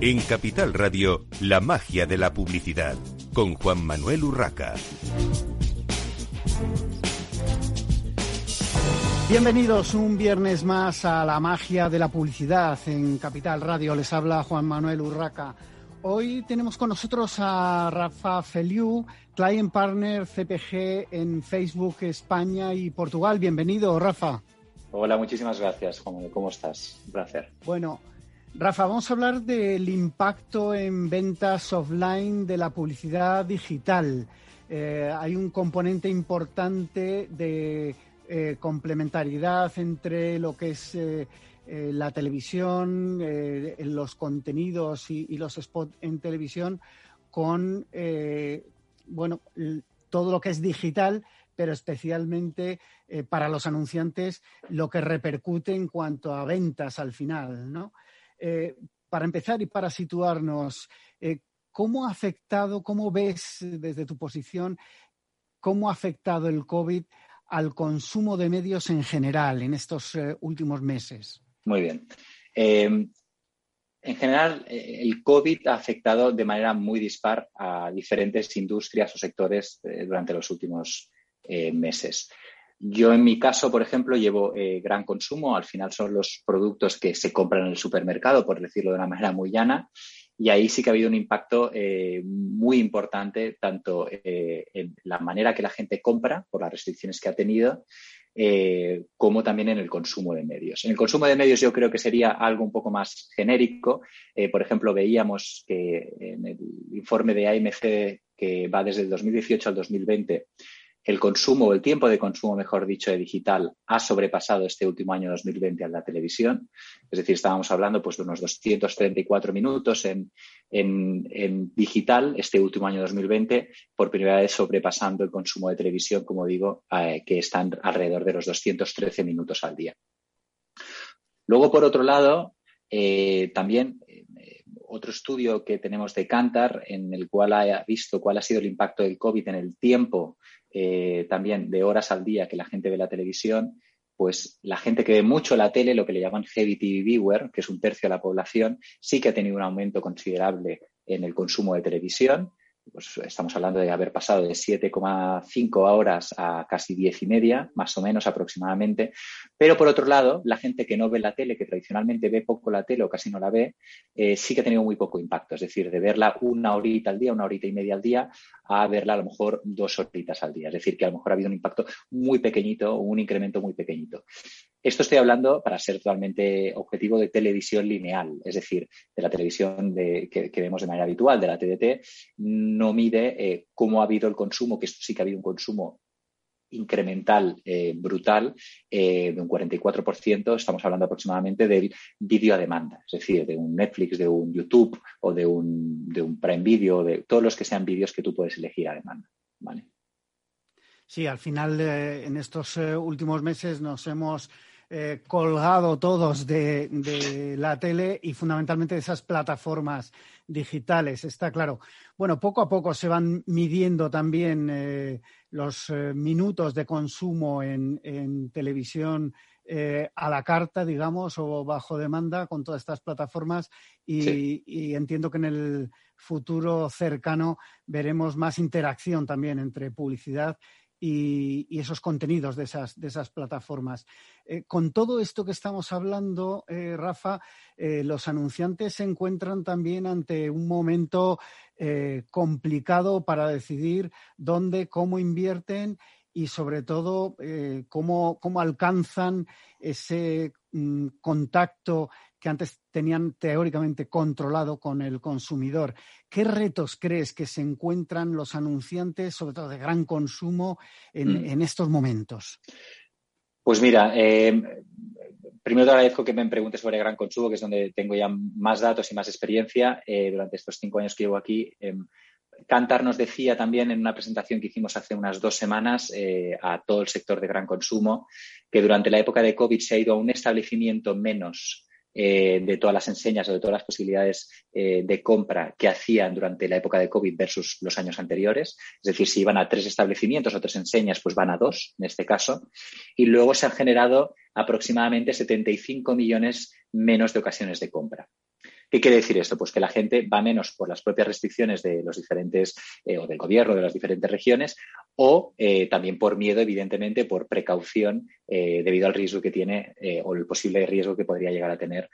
En Capital Radio, la magia de la publicidad, con Juan Manuel Urraca. Bienvenidos un viernes más a la magia de la publicidad en Capital Radio. Les habla Juan Manuel Urraca. Hoy tenemos con nosotros a Rafa Feliu, Client Partner CPG en Facebook España y Portugal. Bienvenido, Rafa. Hola, muchísimas gracias, Juan. ¿Cómo estás? Un placer. Bueno, Rafa, vamos a hablar del impacto en ventas offline de la publicidad digital. Eh, hay un componente importante de eh, complementariedad entre lo que es eh, la televisión, los contenidos y, los spots en televisión con bueno todo lo que es digital, pero especialmente para los anunciantes lo que repercute en cuanto a ventas al final, ¿no? Eh, para empezar y para situarnos, eh, ¿cómo ha afectado, cómo ves desde tu posición, cómo ha afectado el COVID al consumo de medios en general en estos eh, últimos meses? Muy bien. Em, en general, el COVID ha afectado de manera muy dispar a diferentes industrias o sectores durante los últimos meses. Yo en mi caso, por ejemplo, llevo eh, gran consumo. Al final son los productos que se compran en el supermercado, por decirlo de una manera muy llana. Y ahí sí que ha habido un impacto eh, muy importante, tanto eh, en la manera que la gente compra, por las restricciones que ha tenido, como también en el consumo de medios. En el consumo de medios yo creo que sería algo un poco más genérico. por ejemplo, veíamos que en el informe de AMG que va desde el 2018 al 2020 el consumo, el tiempo de consumo, mejor dicho, de digital ha sobrepasado este último año 2020 a la televisión. Es decir, estábamos hablando pues, de unos 234 minutos en, digital este último año 2020, por primera vez sobrepasando el consumo de televisión, como digo, eh, que están alrededor de los 213 minutos al día. Luego, por otro lado, eh, también eh, otro estudio que tenemos de Cantar, en el cual ha visto cuál ha sido el impacto del COVID en el tiempo eh, también de horas al día que la gente ve la televisión, pues la gente que ve mucho la tele, lo que le llaman heavy TV viewer, que es un tercio de la población, sí que ha tenido un aumento considerable en el consumo de televisión pues estamos hablando de haber pasado de 7,5 horas a casi 10 y media, más o menos aproximadamente. Pero por otro lado, la gente que no ve la tele, que tradicionalmente ve poco la tele o casi no la ve, eh, sí que ha tenido muy poco impacto. Es decir, de verla una horita al día, una horita y media al día, a verla a lo mejor dos horitas al día. Es decir, que a lo mejor ha habido un impacto muy pequeñito, un incremento muy pequeñito. Esto estoy hablando, para ser totalmente objetivo, de televisión lineal, es decir, de la televisión que, vemos de manera habitual, de la TDT, no mide eh, cómo ha habido el consumo, que sí que ha habido un consumo incremental eh, brutal eh, de un 44%, estamos hablando aproximadamente del vídeo a demanda, es decir, de un Netflix, de un YouTube o de un, de un Prime Video, de todos los que sean vídeos que tú puedes elegir a demanda. ¿vale? Sí, al final en estos últimos meses nos hemos eh, colgado todos de, la tele y fundamentalmente de esas plataformas digitales, está claro. Bueno, poco a poco se van midiendo también eh, los eh, minutos de consumo en, televisión a la carta, digamos, o bajo demanda con todas estas plataformas y, entiendo que en el futuro cercano veremos más interacción también entre publicidad y, esos contenidos de esas, de esas plataformas. Eh, con todo esto que estamos hablando, eh, Rafa, eh, los anunciantes se encuentran también ante un momento complicado para decidir dónde, cómo invierten y sobre todo cómo, cómo, alcanzan ese mm, contacto que antes tenían teóricamente controlado con el consumidor. ¿Qué retos crees que se encuentran los anunciantes, sobre todo de gran consumo, en, mm. estos momentos? Pues mira, eh, primero te agradezco que me preguntes sobre gran consumo, que es donde tengo ya más datos y más experiencia eh, durante estos cinco años que llevo aquí. Em, Cantar nos decía también en una presentación que hicimos hace unas dos semanas eh, a todo el sector de gran consumo que durante la época de COVID se ha ido a un establecimiento menos eh, de todas las enseñas o de todas las posibilidades eh, de compra que hacían durante la época de COVID versus los años anteriores. Es decir, si iban a tres establecimientos o tres enseñas, pues van a dos en este caso. Y luego se han generado aproximadamente 75 millones menos de ocasiones de compra. ¿Qué quiere decir esto? Pues que la gente va menos por las propias restricciones de los diferentes, eh, o del gobierno de las diferentes regiones, o eh, también por miedo, evidentemente, por precaución eh, debido al riesgo que tiene o el posible riesgo que podría llegar a tener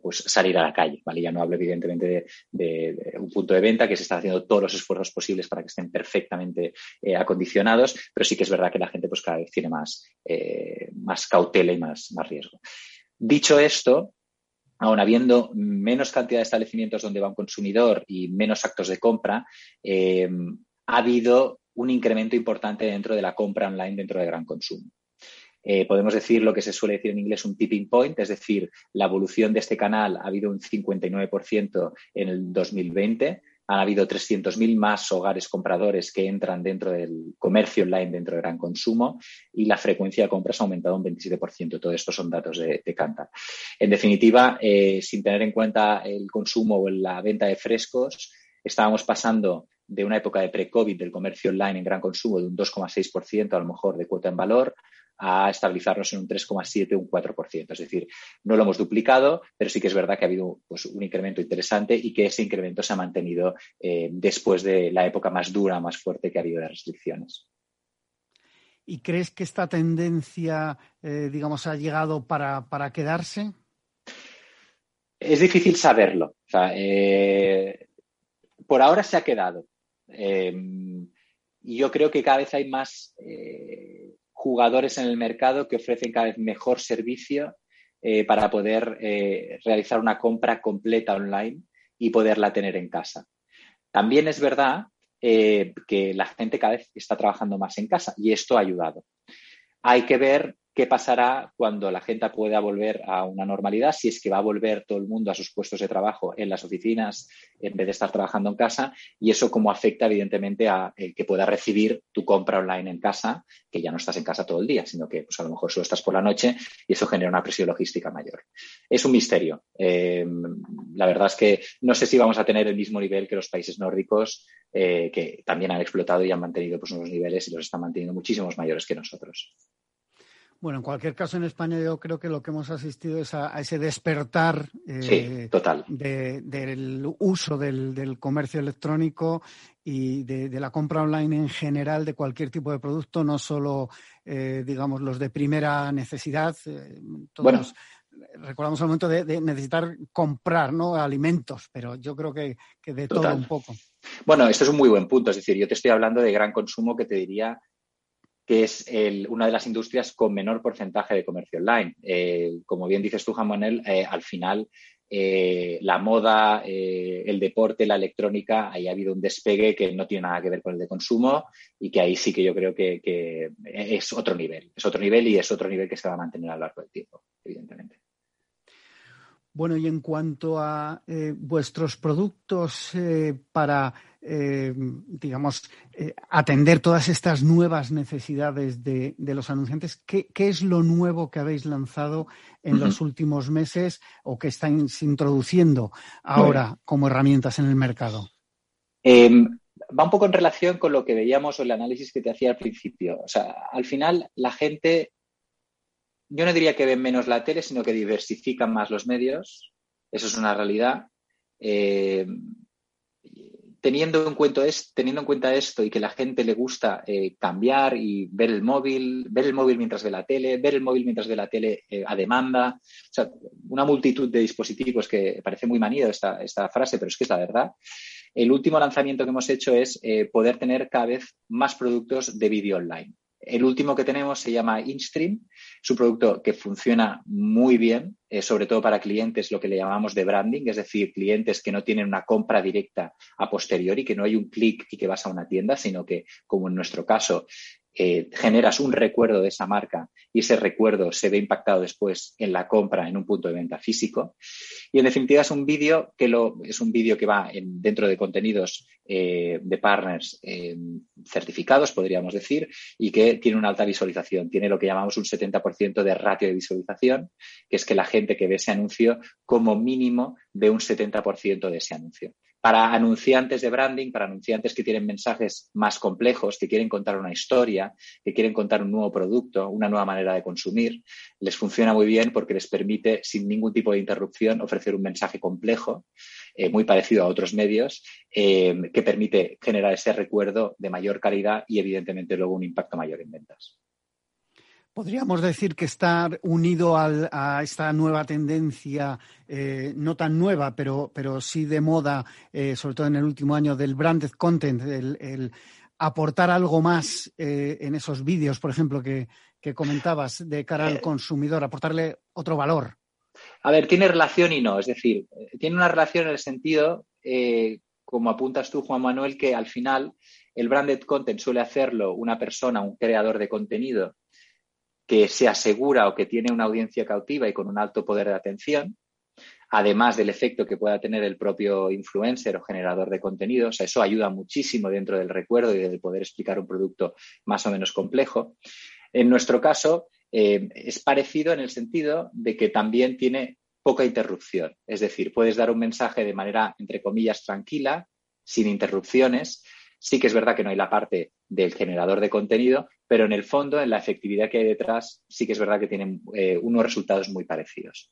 pues salir a la calle. ¿vale? Ya no hablo, evidentemente, de, un punto de venta que se están haciendo todos los esfuerzos posibles para que estén perfectamente acondicionados, pero sí que es verdad que la gente pues cada vez tiene más, más cautela y más, más riesgo. Dicho esto, aún habiendo menos cantidad de establecimientos donde va un consumidor y menos actos de compra, eh, ha habido un incremento importante dentro de la compra online dentro de gran consumo. Eh, podemos decir lo que se suele decir en inglés un tipping point, es decir, la evolución de este canal ha habido un 59% en el 2020, han habido 300.000 más hogares compradores que entran dentro del comercio online, dentro del gran consumo, y la frecuencia de compras ha aumentado un 27%. Todo esto son datos de, de En definitiva, eh, sin tener en cuenta el consumo o la venta de frescos, estábamos pasando de una época de pre-COVID del comercio online en gran consumo de un 2,6% a lo mejor de cuota en valor a estabilizarnos en un 3,7, un 4%. Es decir, no lo hemos duplicado, pero sí que es verdad que ha habido pues, un incremento interesante y que ese incremento se ha mantenido eh, después de la época más dura, más fuerte que ha habido de restricciones. ¿Y crees que esta tendencia, eh, digamos, ha llegado para, quedarse? Es difícil saberlo. Eh, por ahora se ha quedado. y yo creo que cada vez hay más jugadores en el mercado que ofrecen cada vez mejor servicio eh, para poder eh, realizar una compra completa online y poderla tener en casa. También es verdad eh, que la gente cada vez está trabajando más en casa y esto ha ayudado. Hay que ver qué pasará cuando la gente pueda volver a una normalidad, si es que va a volver todo el mundo a sus puestos de trabajo en las oficinas en vez de estar trabajando en casa, y eso cómo afecta evidentemente a que pueda recibir tu compra online en casa, que ya no estás en casa todo el día, sino que pues, a lo mejor solo estás por la noche y eso genera una presión logística mayor. Es un misterio. Eh, la verdad es que no sé si vamos a tener el mismo nivel que los países nórdicos, eh, que también han explotado y han mantenido pues, unos niveles y los están manteniendo muchísimos mayores que nosotros. Bueno, en cualquier caso, en España yo creo que lo que hemos asistido es a, ese despertar eh, total. del uso del, comercio electrónico y de, la compra online en general de cualquier tipo de producto, no solo, eh, digamos, los de primera necesidad. Eh, todos recordamos el momento de, necesitar comprar ¿no? alimentos, pero yo creo que, de todo un poco. Bueno, esto es un muy buen punto. Es decir, yo te estoy hablando de gran consumo que te diría que es una de las industrias con menor porcentaje de comercio online. Eh, como bien dices tú, Juan eh, al final eh, la moda, el deporte, la electrónica, ahí ha habido un despegue que no tiene nada que ver con el de consumo y que ahí sí que yo creo que es otro nivel, es otro nivel y es otro nivel que se va a mantener a lo largo del tiempo, evidentemente. Bueno, y en cuanto a vuestros productos para eh, digamos, eh, atender todas estas nuevas necesidades de, los anunciantes. ¿Qué, es lo nuevo que habéis lanzado en los últimos meses o que estáis introduciendo ahora como herramientas en el mercado? Em, va un poco en relación con lo que veíamos o el análisis que te hacía al principio. O sea, al final la gente, yo no diría que ven menos la tele, sino que diversifican más los medios. Eso es una realidad. Eh, teniendo en, cuenta esto, y que la gente le gusta eh, cambiar y ver el móvil, ver el móvil mientras ve la tele, ver el móvil mientras ve la tele eh, a demanda, o sea, una multitud de dispositivos que parece muy manido esta, esta frase, pero es que es la verdad. El último lanzamiento que hemos hecho es eh, poder tener cada vez más productos de vídeo online. El último que tenemos se llama InStream. Es un producto que funciona muy bien, eh, sobre todo para clientes, lo que le llamamos de branding, es decir, clientes que no tienen una compra directa a posteriori, que no hay un clic y que vas a una tienda, sino que, como en nuestro caso, eh, generas un recuerdo de esa marca y ese recuerdo se ve impactado después en la compra en un punto de venta físico. Y en definitiva es un vídeo que lo, es un vídeo que va dentro de contenidos eh, de partners eh, certificados, podríamos decir, y que tiene una alta visualización. Tiene lo que llamamos un 70% de ratio de visualización, que es que la gente que ve ese anuncio como mínimo ve un 70% de ese anuncio. Para anunciantes de branding, para anunciantes que tienen mensajes más complejos, que quieren contar una historia, que quieren contar un nuevo producto, una nueva manera de consumir, les funciona muy bien porque les permite, sin ningún tipo de interrupción, ofrecer un mensaje complejo, eh, muy parecido a otros medios, eh, que permite generar ese recuerdo de mayor calidad y, evidentemente, luego un impacto mayor en ventas. Podríamos decir que estar unido a esta nueva tendencia, eh, no tan nueva, pero, pero sí de moda, eh, sobre todo en el último año, del branded content, el, aportar algo más eh, en esos vídeos, por ejemplo, que, comentabas de cara al consumidor, aportarle otro valor. A ver, tiene relación y no, es decir, tiene una relación en el sentido, como apuntas tú, Juan Manuel, que al final el branded content suele hacerlo una persona, un creador de contenido que se asegura o que tiene una audiencia cautiva y con un alto poder de atención, además del efecto que pueda tener el propio influencer o generador de contenidos. Eso ayuda muchísimo dentro del recuerdo y del poder explicar un producto más o menos complejo. En nuestro caso, eh, es parecido en el sentido de que también tiene poca interrupción. Es decir, puedes dar un mensaje de manera, entre comillas, tranquila, sin interrupciones. Sí que es verdad que no hay la parte del generador de contenido, pero en el fondo, en la efectividad que hay detrás, sí que es verdad que tienen eh, unos resultados muy parecidos.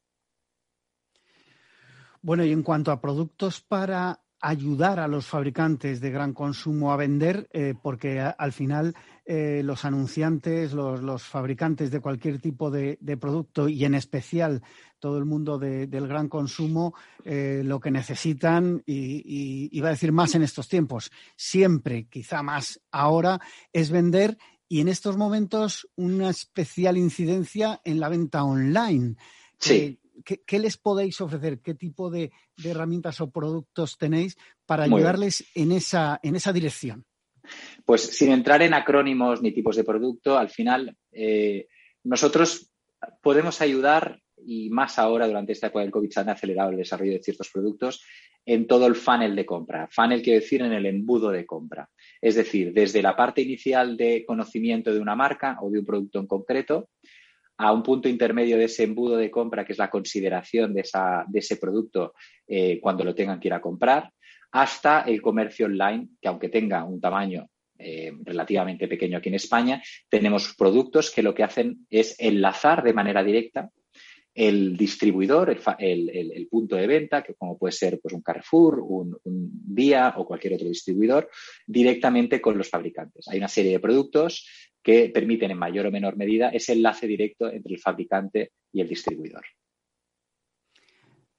Bueno, y en cuanto a productos para ayudar a los fabricantes de gran consumo a vender, eh, porque al final eh, los anunciantes, los, fabricantes de cualquier tipo de, producto y en especial todo el mundo del gran consumo, lo que necesitan, y, y, iba a decir más en estos tiempos, siempre, quizá más ahora, es vender y en estos momentos una especial incidencia en la venta online. Sí. ¿Qué, les podéis ofrecer? ¿Qué tipo de, herramientas o productos tenéis para ayudarles en esa, en esa dirección? Pues sin entrar en acrónimos ni tipos de producto, al final eh, nosotros podemos ayudar, y más ahora durante esta época del COVID se han acelerado el desarrollo de ciertos productos, en todo el funnel de compra. Funnel quiere decir en el embudo de compra. Es decir, desde la parte inicial de conocimiento de una marca o de un producto en concreto, a un punto intermedio de ese embudo de compra, que es la consideración de, ese producto eh, cuando lo tengan que ir a comprar, hasta el comercio online, que aunque tenga un tamaño eh, relativamente pequeño aquí en España, tenemos productos que lo que hacen es enlazar de manera directa el distribuidor, el, punto de venta, que como puede ser pues, un Carrefour, un, Vía o cualquier otro distribuidor, directamente con los fabricantes. Hay una serie de productos que permiten en mayor o menor medida ese enlace directo entre el fabricante y el distribuidor.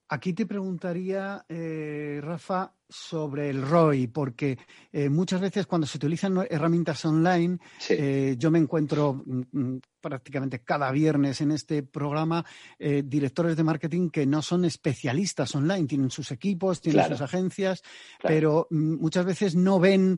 Aquí te preguntaría, eh, Rafa, sobre el ROI, porque eh, muchas veces cuando se utilizan herramientas online, eh, yo me encuentro mm, mm, prácticamente cada viernes en este programa directores de marketing que no son especialistas online, tienen sus equipos, tienen sus agencias, pero mm, muchas veces no ven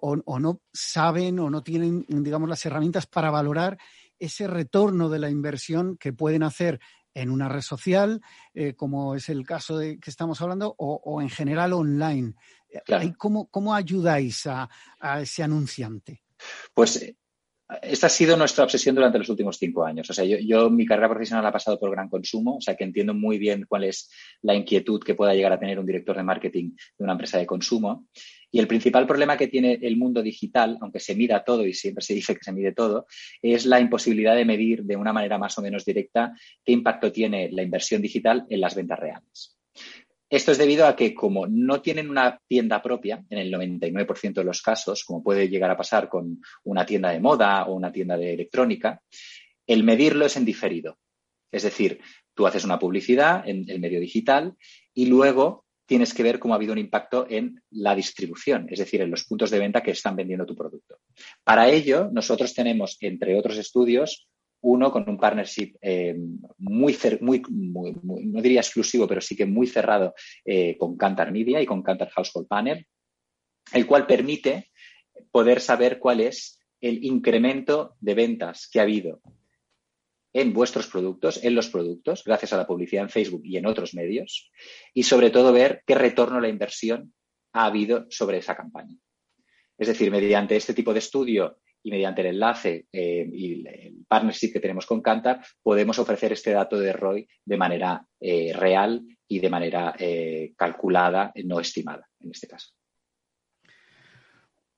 o, o no saben o no tienen, digamos, las herramientas para valorar ese retorno de la inversión que pueden hacer en una red social, eh, como es el caso de que estamos hablando, o, en general online. ¿Cómo, ayudáis a, ese anunciante? Pues eh, esta ha sido nuestra obsesión durante los últimos cinco años. O sea, yo, mi carrera profesional ha pasado por gran consumo, o sea que entiendo muy bien cuál es la inquietud que pueda llegar a tener un director de marketing de una empresa de consumo. Y el principal problema que tiene el mundo digital, aunque se mida todo y siempre se dice que se mide todo, es la imposibilidad de medir de una manera más o menos directa qué impacto tiene la inversión digital en las ventas reales. Esto es debido a que como no tienen una tienda propia, en el 99% de los casos, como puede llegar a pasar con una tienda de moda o una tienda de electrónica, el medirlo es en diferido. Es decir, tú haces una publicidad en el medio digital y luego tienes que ver cómo ha habido un impacto en la distribución, es decir, en los puntos de venta que están vendiendo tu producto. Para ello, nosotros tenemos, entre otros estudios, uno con un partnership eh, muy, muy, no diría exclusivo, pero sí que muy cerrado eh, con Cantar Media y con Cantar Household Panel, el cual permite poder saber cuál es el incremento de ventas que ha habido en vuestros productos, en los productos, gracias a la publicidad en Facebook y en otros medios, y sobre todo ver qué retorno a la inversión ha habido sobre esa campaña. Es decir, mediante este tipo de estudio y mediante el enlace eh, y el partnership que tenemos con Cantar, podemos ofrecer este dato de ROI de manera eh, real y de manera eh, calculada, no estimada en este caso.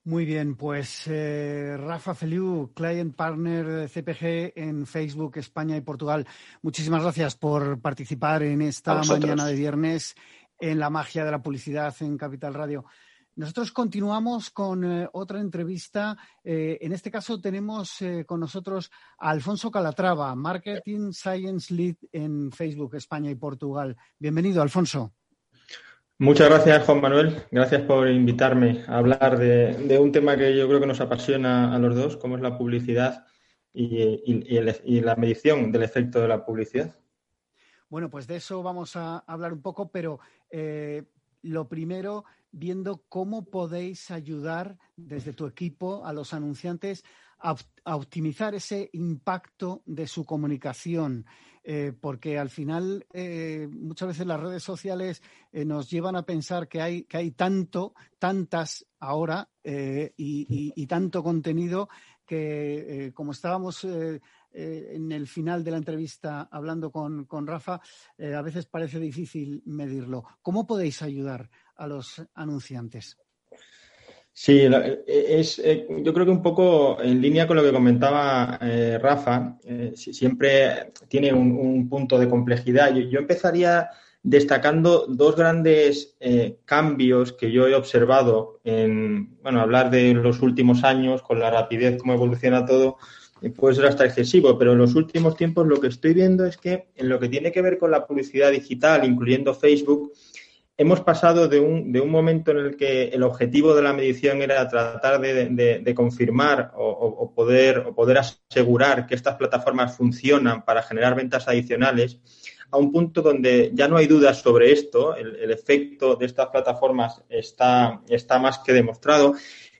Muy bien, pues Rafa Feliu, Client Partner CPG en Facebook, España y Portugal. Muchísimas gracias por participar en esta mañana de viernes en la magia de la publicidad en Capital Radio. Nosotros continuamos con eh, otra entrevista. Eh, en este caso tenemos eh, con nosotros a Alfonso Calatrava, Marketing Science Lead en Facebook, España y Portugal. Bienvenido, Alfonso. Muchas gracias, Juan Manuel. Gracias por invitarme a hablar de, un tema que yo creo que nos apasiona a los dos, como es la publicidad y la medición del efecto de la publicidad. Bueno, pues de eso vamos a hablar un poco, pero lo primero, viendo cómo podéis ayudar desde tu equipo a los anunciantes a, optimizar ese impacto de su comunicación. Eh, porque al final eh, muchas veces las redes sociales eh, nos llevan a pensar que hay, que hay tanto, tantas ahora y, tanto contenido que, como estábamos en el final de la entrevista hablando con, con Rafa, a veces parece difícil medirlo. ¿Cómo podéis ayudar a los anunciantes. Sí, e, es, eh, yo creo que un poco en línea con lo que comentaba eh, Rafa, eh, siempre tiene un, punto de complejidad. Yo, empezaría destacando dos grandes cambios que yo he observado en, bueno, hablar de los últimos años, con la rapidez como evoluciona todo, puede ser hasta excesivo, pero en los últimos tiempos lo que estoy viendo es que en lo que tiene que ver con la publicidad digital, incluyendo Facebook, hemos pasado de un, de un, momento en el que el objetivo de la medición era tratar de, confirmar o, poder, o poder asegurar que estas plataformas funcionan para generar ventas adicionales, a un punto donde ya no hay dudas sobre esto, el, efecto de estas plataformas está, está más que demostrado.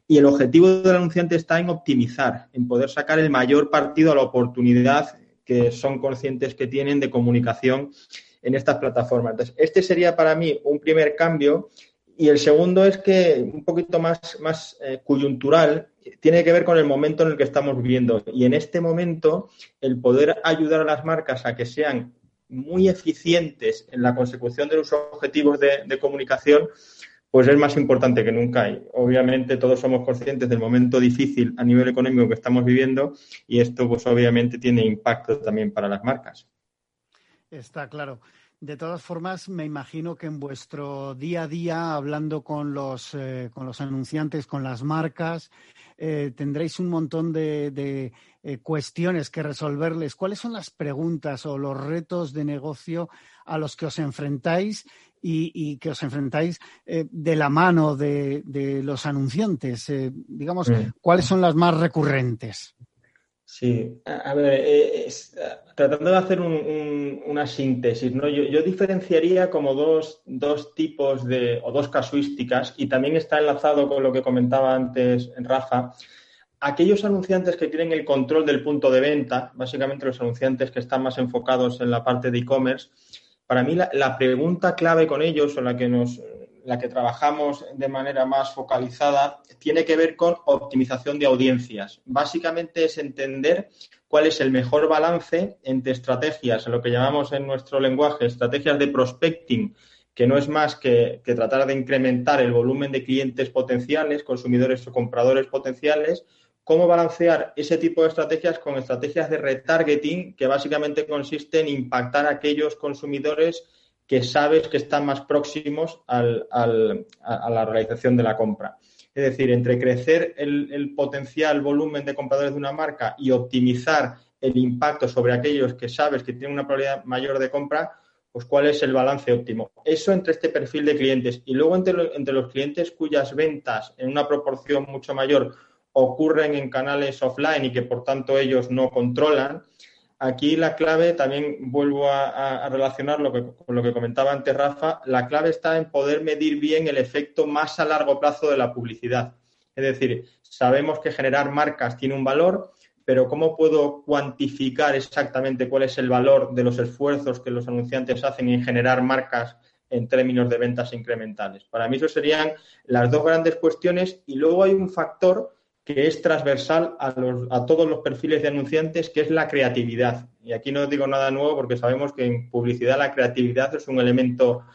Y el objetivo del anunciante está en optimizar, en poder sacar el mayor partido a la oportunidad que son conscientes que tienen de comunicación en estas plataformas. Entonces, este sería para mí un primer cambio. Y el segundo es que un poquito más, más eh, coyuntural, tiene que ver con el momento en el que estamos viviendo. Y en este momento, el poder ayudar a las marcas a que sean muy eficientes en la consecución de los objetivos de, comunicación, pues es más importante que nunca. Y obviamente todos somos conscientes del momento difícil a nivel económico que estamos viviendo y esto pues obviamente tiene impacto también para las marcas. Está claro. De todas formas, me imagino que en vuestro día a día, hablando con los, eh, con los anunciantes, con las marcas, eh, tendréis un montón de, eh, cuestiones que resolverles. ¿Cuáles son las preguntas o los retos de negocio a los que os enfrentáis y, que os enfrentáis de la mano de, los anunciantes? digamos. ¿cuáles son las más recurrentes? Sí, a ver, eh, tratando de hacer una síntesis, ¿no? Yo, diferenciaría como dos, dos, tipos de, o dos casuísticas, y también está enlazado con lo que comentaba antes Rafa, aquellos anunciantes que tienen el control del punto de venta, básicamente los anunciantes que están más enfocados en la parte de e-commerce, para mí la, pregunta clave con ellos o la que nos, la que trabajamos de manera más focalizada, tiene que ver con optimización de audiencias. Básicamente es entender cuál es el mejor balance entre estrategias, lo que llamamos en nuestro lenguaje estrategias de prospecting, que no es más que, tratar de incrementar el volumen de clientes potenciales, consumidores o compradores potenciales, cómo balancear ese tipo de estrategias con estrategias de retargeting, que básicamente consiste en impactar a aquellos consumidores que sabes que están más próximos a, la realización de la compra. Es decir, entre crecer el, potencial volumen de compradores de una marca y optimizar el impacto sobre aquellos que sabes que tienen una probabilidad mayor de compra, pues cuál es el balance óptimo. Eso entre este perfil de clientes y luego entre los clientes cuyas ventas en una proporción mucho mayor ocurren en canales offline y que por tanto ellos no controlan, Aquí la clave, también vuelvo a, relacionarlo con lo que comentaba antes Rafa, la clave está en poder medir bien el efecto más a largo plazo de la publicidad. Es decir, sabemos que generar marcas tiene un valor, pero ¿cómo puedo cuantificar exactamente cuál es el valor de los esfuerzos que los anunciantes hacen en generar marcas en términos de ventas incrementales? Para mí eso serían las dos grandes cuestiones y luego hay un factor que es transversal a, a, todos los perfiles de anunciantes, que es la creatividad. Y aquí no digo nada nuevo porque sabemos que en publicidad la creatividad es un elemento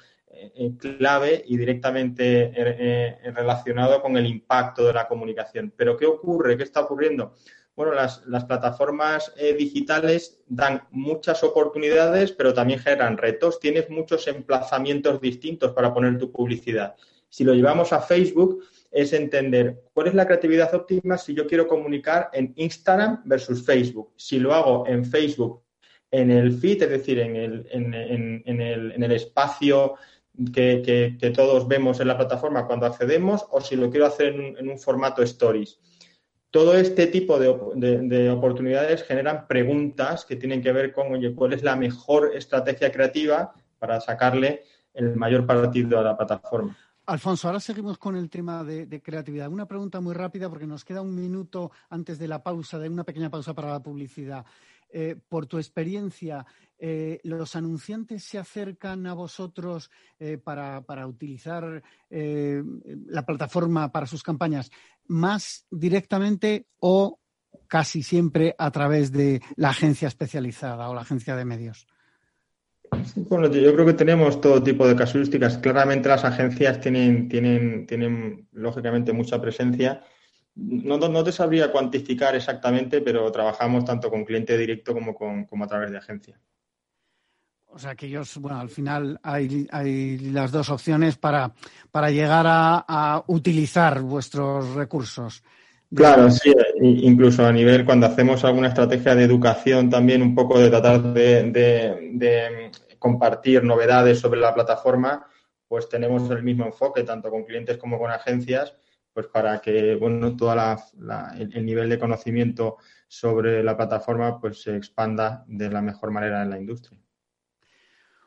eh, eh, clave y directamente eh, relacionado con el impacto de la comunicación. Pero ¿qué ocurre? ¿Qué está ocurriendo? Bueno, las, plataformas digitales dan muchas oportunidades, pero también generan retos. Tienes muchos emplazamientos distintos para poner tu publicidad. Si lo llevamos a Facebook, es entender cuál es la creatividad óptima si yo quiero comunicar en Instagram versus Facebook. Si lo hago en Facebook, en el feed, es decir, en el, en, el, espacio que, todos vemos en la plataforma cuando accedemos, o si lo quiero hacer en, un formato stories. Todo este tipo de, de, oportunidades generan preguntas que tienen que ver con, oye, ¿cuál es la mejor estrategia creativa para sacarle el mayor partido a la plataforma? Alfonso, ahora seguimos con el tema de, creatividad. Una pregunta muy rápida porque nos queda un minuto antes de la pausa, de una pequeña pausa para la publicidad. Eh, por tu experiencia, eh, ¿los anunciantes se acercan a vosotros eh, para, utilizar la plataforma para sus campañas más directamente o casi siempre a través de la agencia especializada o la agencia de medios? Bueno, yo creo que tenemos todo tipo de casuísticas. Claramente las agencias tienen, tienen, tienen lógicamente mucha presencia. No, te sabría cuantificar exactamente, pero trabajamos tanto con cliente directo como, con, a través de agencia. O sea que ellos, bueno, al final hay, hay las dos opciones para, para llegar a, utilizar vuestros recursos. Claro, sí, incluso a nivel cuando hacemos alguna estrategia de educación también un poco de tratar de, compartir novedades sobre la plataforma, pues tenemos el mismo enfoque tanto con clientes como con agencias, pues para que bueno todo el, nivel de conocimiento sobre la plataforma pues se expanda de la mejor manera en la industria.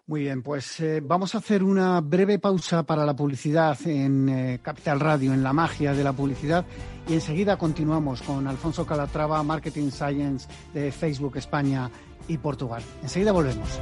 Muy bien, pues eh, vamos a hacer una breve pausa para la publicidad en eh, Capital Radio, en la magia de la publicidad, y enseguida continuamos con Alfonso Calatrava, Marketing Science de Facebook España y Portugal. Enseguida volvemos.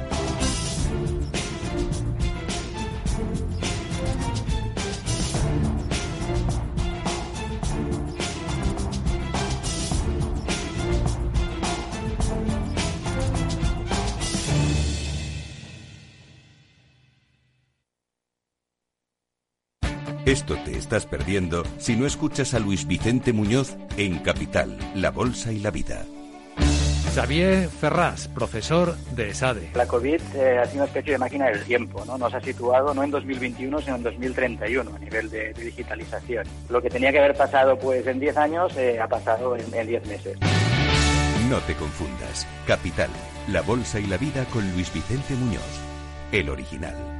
Esto te estás perdiendo si no escuchas a Luis Vicente Muñoz en Capital, La Bolsa y la Vida. Xavier Ferraz, profesor de ESADE. La COVID eh, ha sido una especie de máquina del tiempo, ¿no? Nos ha situado no en 2021, sino en 2031 a nivel de, digitalización. Lo que tenía que haber pasado pues en 10 años eh, ha pasado en, en 10 meses. No te confundas. Capital, La Bolsa y la Vida con Luis Vicente Muñoz, el original.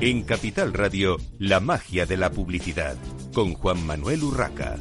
En Capital Radio, la magia de la publicidad, con Juan Manuel Urraca.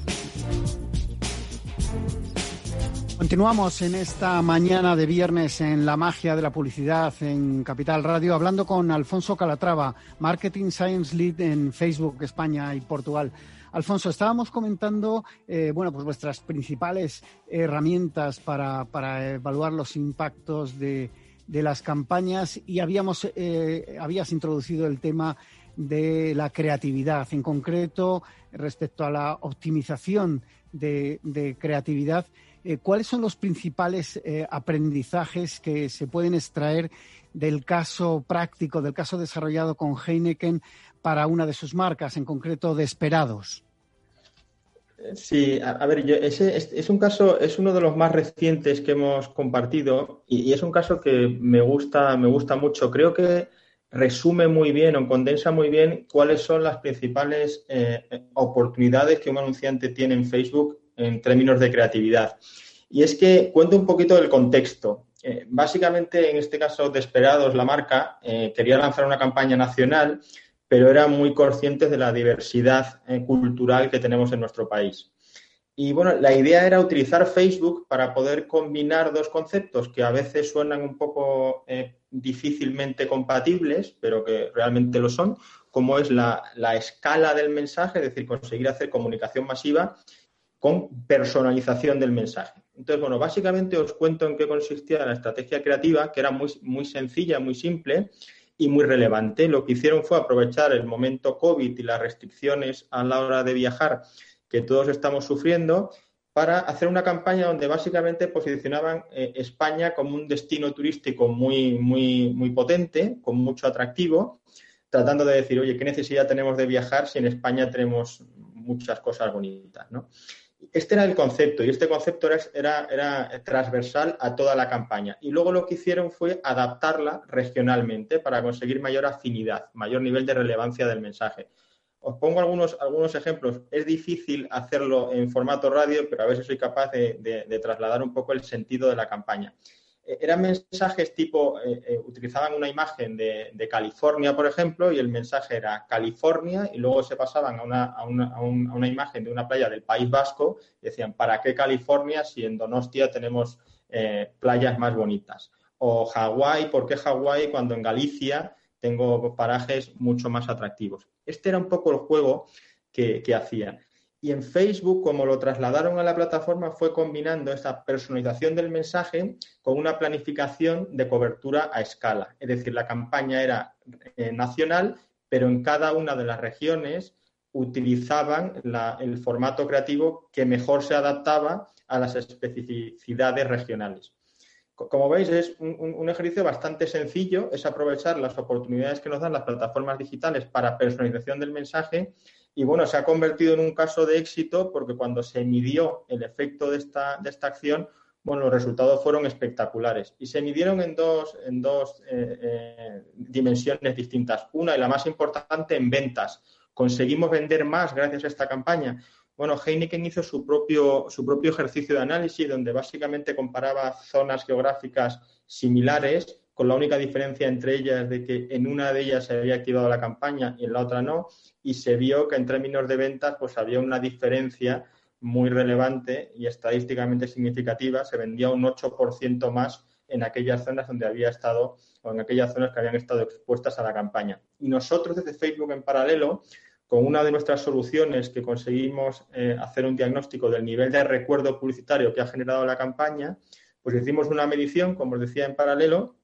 Continuamos en esta mañana de viernes en la magia de la publicidad en Capital Radio, hablando con Alfonso Calatrava, Marketing Science Lead en Facebook España y Portugal. Alfonso, estábamos comentando, eh, bueno, pues vuestras principales herramientas para, para evaluar los impactos de, de las campañas y habíamos, eh, habías introducido el tema de la creatividad, en concreto respecto a la optimización de, creatividad. Eh, ¿Cuáles son los principales eh, aprendizajes que se pueden extraer del caso práctico, del caso desarrollado con Heineken para una de sus marcas, en concreto Desperados? Sí, a, ver, ese es, un caso, es uno de los más recientes que hemos compartido y, es un caso que me gusta, me gusta mucho. Creo que resume muy bien o condensa muy bien cuáles son las principales eh, oportunidades que un anunciante tiene en Facebook en términos de creatividad. Y es que cuento un poquito del contexto. Eh, básicamente, en este caso, Desperados, la marca, eh, quería lanzar una campaña nacional pero eran muy conscientes de la diversidad cultural que tenemos en nuestro país. Y bueno, la idea era utilizar Facebook para poder combinar dos conceptos que a veces suenan un poco eh, difícilmente compatibles, pero que realmente lo son, como es la, la, escala del mensaje, es decir, conseguir hacer comunicación masiva con personalización del mensaje. Entonces, bueno, básicamente os cuento en qué consistía la estrategia creativa, que era muy, muy sencilla, muy simple, y muy relevante. Lo que hicieron fue aprovechar el momento COVID y las restricciones a la hora de viajar que todos estamos sufriendo para hacer una campaña donde básicamente posicionaban eh, España como un destino turístico muy, muy, muy potente, con mucho atractivo, tratando de decir, oye, ¿qué necesidad tenemos de viajar si en España tenemos muchas cosas bonitas? ¿no? Este era el concepto y este concepto era, era, transversal a toda la campaña. Y luego lo que hicieron fue adaptarla regionalmente para conseguir mayor afinidad, mayor nivel de relevancia del mensaje. Os pongo algunos, algunos ejemplos. Es difícil hacerlo en formato radio, pero a veces soy capaz de trasladar un poco el sentido de la campaña. Eh, eran mensajes tipo, eh, eh, utilizaban una imagen de, California, por ejemplo, y el mensaje era California, y luego se pasaban a una, a, una, a, una, imagen de una playa del País Vasco, y decían, ¿para qué California si en Donostia tenemos playas más bonitas? O Hawái, ¿por qué Hawái cuando en Galicia tengo parajes mucho más atractivos? Este era un poco el juego que, que hacía. Y en Facebook, como lo trasladaron a la plataforma, fue combinando esa personalización del mensaje con una planificación de cobertura a escala. Es decir, la campaña era eh, nacional, pero en cada una de las regiones utilizaban el formato creativo que mejor se adaptaba a las especificidades regionales. Como veis, es un, ejercicio bastante sencillo, es aprovechar las oportunidades que nos dan las plataformas digitales para personalización del mensaje y bueno, se ha convertido en un caso de éxito porque cuando se midió el efecto de esta, de esta acción, bueno, los resultados fueron espectaculares y se midieron en dos, en dos eh, eh, dimensiones distintas. Una y la más importante en ventas. Conseguimos vender más gracias a esta campaña. Bueno, Heineken hizo su propio, su propio ejercicio de análisis donde básicamente comparaba zonas geográficas similares con la única diferencia entre ellas de que en una de ellas se había activado la campaña y en la otra no, y se vio que en términos de ventas pues había una diferencia muy relevante y estadísticamente significativa, se vendía un 8% más en aquellas zonas donde había estado o en aquellas zonas que habían estado expuestas a la campaña. Y nosotros desde Facebook en paralelo, con una de nuestras soluciones que conseguimos eh, hacer un diagnóstico del nivel de recuerdo publicitario que ha generado la campaña, pues hicimos una medición, como os decía, en paralelo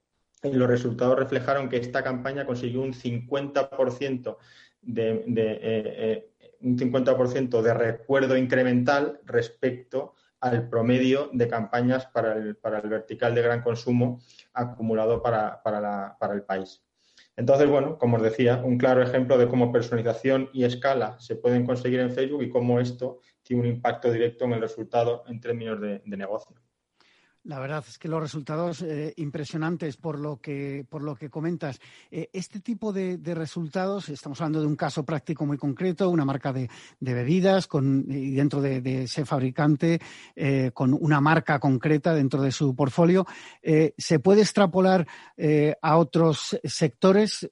y los resultados reflejaron que esta campaña consiguió un 50% de, un 50% de recuerdo incremental respecto al promedio de campañas para el, para el vertical de gran consumo acumulado para, para, el país. Entonces, bueno, como os decía, un claro ejemplo de cómo personalización y escala se pueden conseguir en Facebook y cómo esto tiene un impacto directo en el resultado en términos de negocio. La verdad es que los resultados eh, impresionantes por lo que, por lo que comentas. Eh, este tipo de, resultados, estamos hablando de un caso práctico muy concreto, una marca de, bebidas con, y dentro de, ese fabricante eh, con una marca concreta dentro de su portfolio. ¿Se puede extrapolar a otros sectores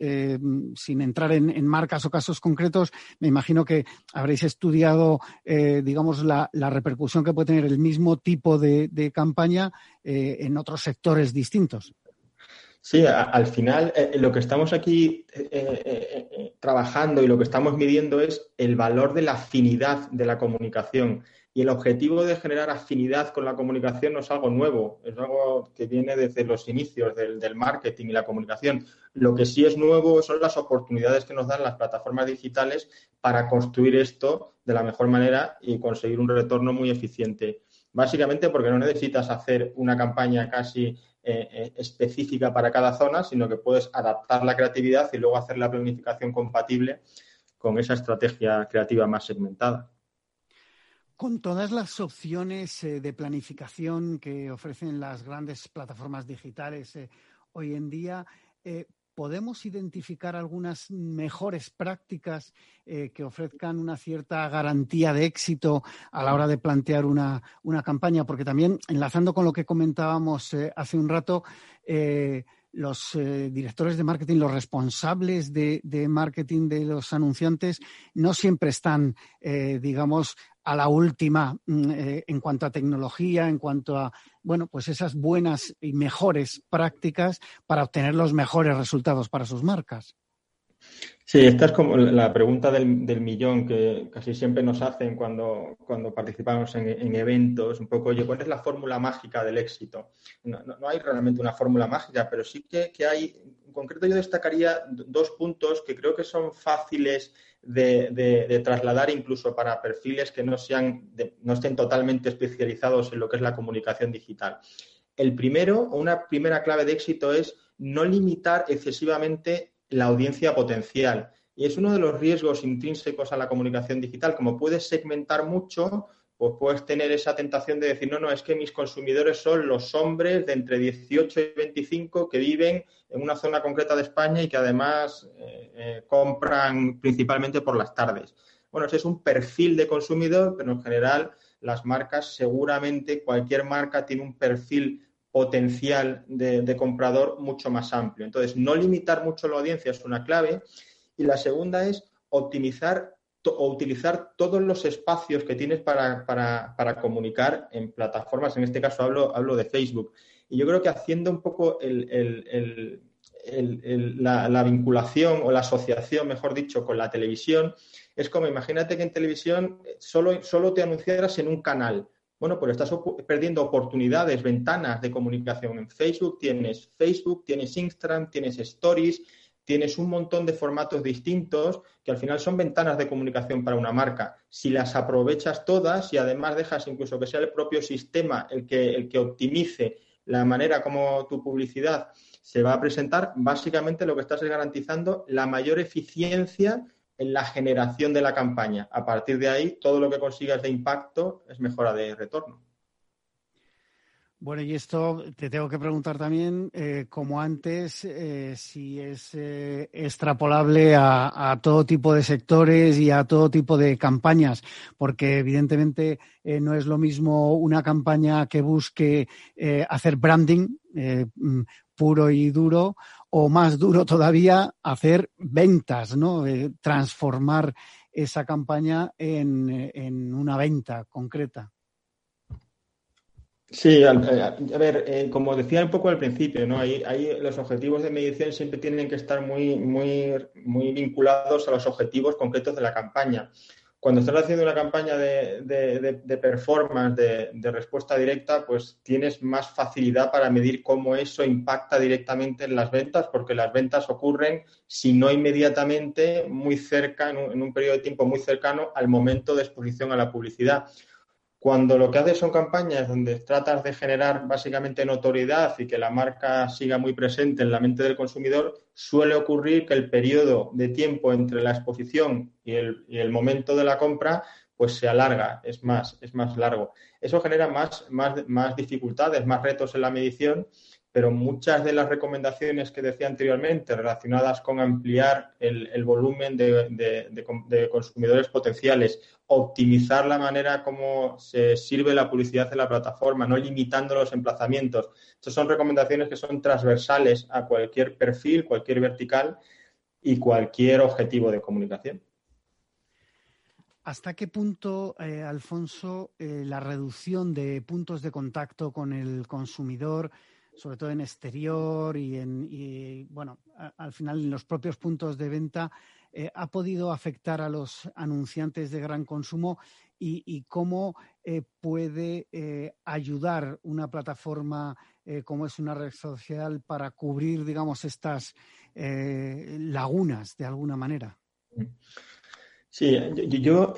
sin entrar en, marcas o casos concretos? Me imagino que habréis estudiado, digamos, la, la, repercusión que puede tener el mismo tipo de campaña eh, en otros sectores distintos. Sí, al final eh, lo que estamos aquí eh, trabajando y lo que estamos midiendo es el valor de la afinidad de la comunicación. Y el objetivo de generar afinidad con la comunicación no es algo nuevo, es algo que viene desde los inicios del, marketing y la comunicación. Lo que sí es nuevo son las oportunidades que nos dan las plataformas digitales para construir esto de la mejor manera y conseguir un retorno muy eficiente básicamente porque no necesitas hacer una campaña casi eh, eh, específica para cada zona, sino que puedes adaptar la creatividad y luego hacer la planificación compatible con esa estrategia creativa más segmentada. Con todas las opciones eh, de planificación que ofrecen las grandes plataformas digitales hoy en día, ¿podemos identificar algunas mejores prácticas eh, que ofrezcan una cierta garantía de éxito a la hora de plantear una, campaña? Porque también, enlazando con lo que comentábamos eh, hace un rato, eh, los directores de marketing, los responsables de, marketing de los anunciantes, no siempre están, digamos, a la última mm, eh, en cuanto a tecnología, en cuanto a, bueno, pues esas buenas y mejores prácticas para obtener los mejores resultados para sus marcas. Sí, esta es como la pregunta del, millón que casi siempre nos hacen cuando, cuando participamos en, eventos, un poco, oye, ¿cuál es la fórmula mágica del éxito? No, hay realmente una fórmula mágica, pero sí que, que, hay, en concreto yo destacaría dos puntos que creo que son fáciles de, trasladar incluso para perfiles que no, sean no estén totalmente especializados en lo que es la comunicación digital. El primero, o una primera clave de éxito es no limitar excesivamente la audiencia potencial. Y es uno de los riesgos intrínsecos a la comunicación digital. Como puedes segmentar mucho, pues puedes tener esa tentación de decir, no, no, es que mis consumidores son los hombres de entre 18 y 25 que viven en una zona concreta de España y que además eh, eh, compran principalmente por las tardes. Bueno, ese es un perfil de consumidor, pero en general las marcas, seguramente cualquier marca tiene un perfil potencial de, comprador mucho más amplio. Entonces, no limitar mucho la audiencia es una clave. Y la segunda es optimizar o utilizar todos los espacios que tienes para, comunicar en plataformas. En este caso hablo, hablo de Facebook. Y yo creo que haciendo un poco la, vinculación o la asociación, mejor dicho, con la televisión, es como imagínate que en televisión solo, solo te anunciaras en un canal. Bueno, pues estás perdiendo oportunidades, ventanas de comunicación. En Facebook tienes Facebook, tienes Instagram, tienes Stories, tienes un montón de formatos distintos que al final son ventanas de comunicación para una marca. Si las aprovechas todas y además dejas incluso que sea el propio sistema el que, el que optimice la manera como tu publicidad se va a presentar, básicamente lo que estás es garantizando la mayor eficiencia en la generación de la campaña. A partir de ahí, todo lo que consigas de impacto es mejora de retorno. Bueno, y esto te tengo que preguntar también, eh, como antes, eh, si es eh, extrapolable a, todo tipo de sectores y a todo tipo de campañas, porque evidentemente no es lo mismo una campaña que busque hacer branding mm, puro y duro, o más duro todavía, hacer ventas, ¿no? transformar esa campaña en una venta concreta. Sí, a, ver, eh, como decía un poco al principio, ¿no? Ahí, los objetivos de medición siempre tienen que estar muy, muy, muy vinculados a los objetivos concretos de la campaña. Cuando estás haciendo una campaña de, performance, de, respuesta directa, pues tienes más facilidad para medir cómo eso impacta directamente en las ventas, porque las ventas ocurren, si no inmediatamente, muy cerca, en un periodo de tiempo muy cercano al momento de exposición a la publicidad. Cuando lo que haces son campañas donde tratas de generar básicamente notoriedad y que la marca siga muy presente en la mente del consumidor, suele ocurrir que el periodo de tiempo entre la exposición y el, momento de la compra pues se alarga, es más, es más largo. Eso genera más, más, más dificultades, más retos en la medición pero muchas de las recomendaciones que decía anteriormente relacionadas con ampliar el, volumen de, consumidores potenciales, optimizar la manera como se sirve la publicidad en la plataforma, no limitando los emplazamientos. Estas son recomendaciones que son transversales a cualquier perfil, cualquier vertical y cualquier objetivo de comunicación. ¿Hasta qué punto, eh, Alfonso, eh, la reducción de puntos de contacto con el consumidor sobre todo en exterior y en, bueno, al final en los propios puntos de venta, eh, ha podido afectar a los anunciantes de gran consumo y, cómo eh, puede eh, ayudar una plataforma como es una red social para cubrir, digamos, estas lagunas de alguna manera. Sí, yo,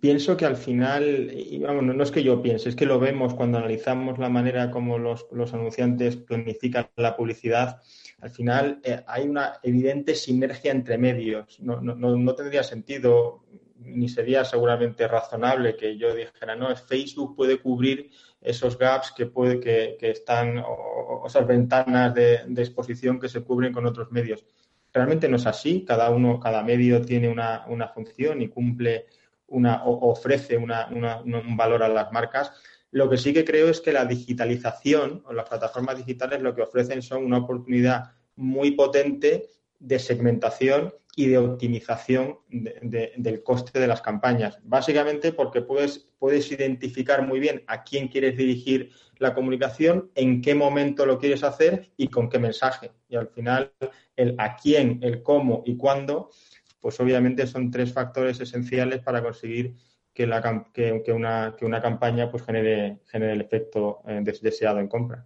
Pienso que al final, y vamos, no, es que yo piense, es que lo vemos cuando analizamos la manera como los, anunciantes planifican la publicidad. Al final eh, hay una evidente sinergia entre medios. No, no, tendría sentido ni sería seguramente razonable que yo dijera, no, Facebook puede cubrir esos gaps que, puede, que, están, o, esas ventanas de, de, exposición que se cubren con otros medios. Realmente no es así, cada uno, cada medio tiene una, una función y cumple una, ofrece un valor a las marcas. Lo que sí que creo es que la digitalización o las plataformas digitales lo que ofrecen son una oportunidad muy potente de segmentación y de optimización del coste de las campañas. Básicamente porque puedes, puedes identificar muy bien a quién quieres dirigir la comunicación, en qué momento lo quieres hacer y con qué mensaje. Y al final, el a quién, el cómo y cuándo pues obviamente son tres factores esenciales para conseguir que, una, que una, campaña pues genere, genere el efecto eh, deseado en compra.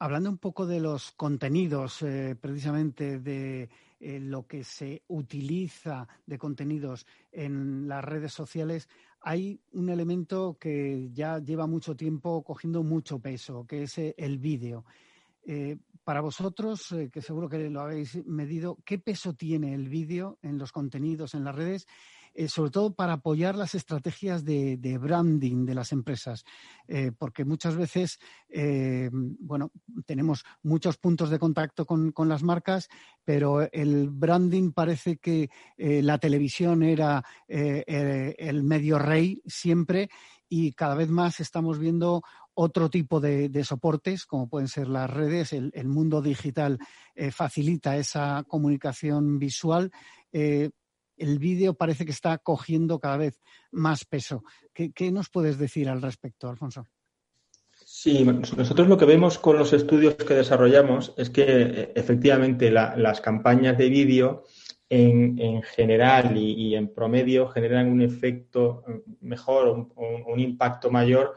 Hablando un poco de los contenidos, eh, precisamente de eh, lo que se utiliza de contenidos en las redes sociales, hay un elemento que ya lleva mucho tiempo cogiendo mucho peso, que es el vídeo para vosotros, eh, que seguro que lo habéis medido, ¿qué peso tiene el vídeo en los contenidos, en las redes? Eh, sobre todo para apoyar las estrategias de, branding de las empresas, eh, porque muchas veces, bueno, tenemos muchos puntos de contacto con, las marcas, pero el branding parece que la televisión era el medio rey siempre y cada vez más estamos viendo otro tipo de, soportes, como pueden ser las redes. El, mundo digital eh, facilita esa comunicación visual. Eh, el vídeo parece que está cogiendo cada vez más peso. ¿Qué, nos puedes decir al respecto, Alfonso? Sí, nosotros lo que vemos con los estudios que desarrollamos es que eh, efectivamente las campañas de vídeo en, general y, en promedio generan un efecto mejor, un impacto mayor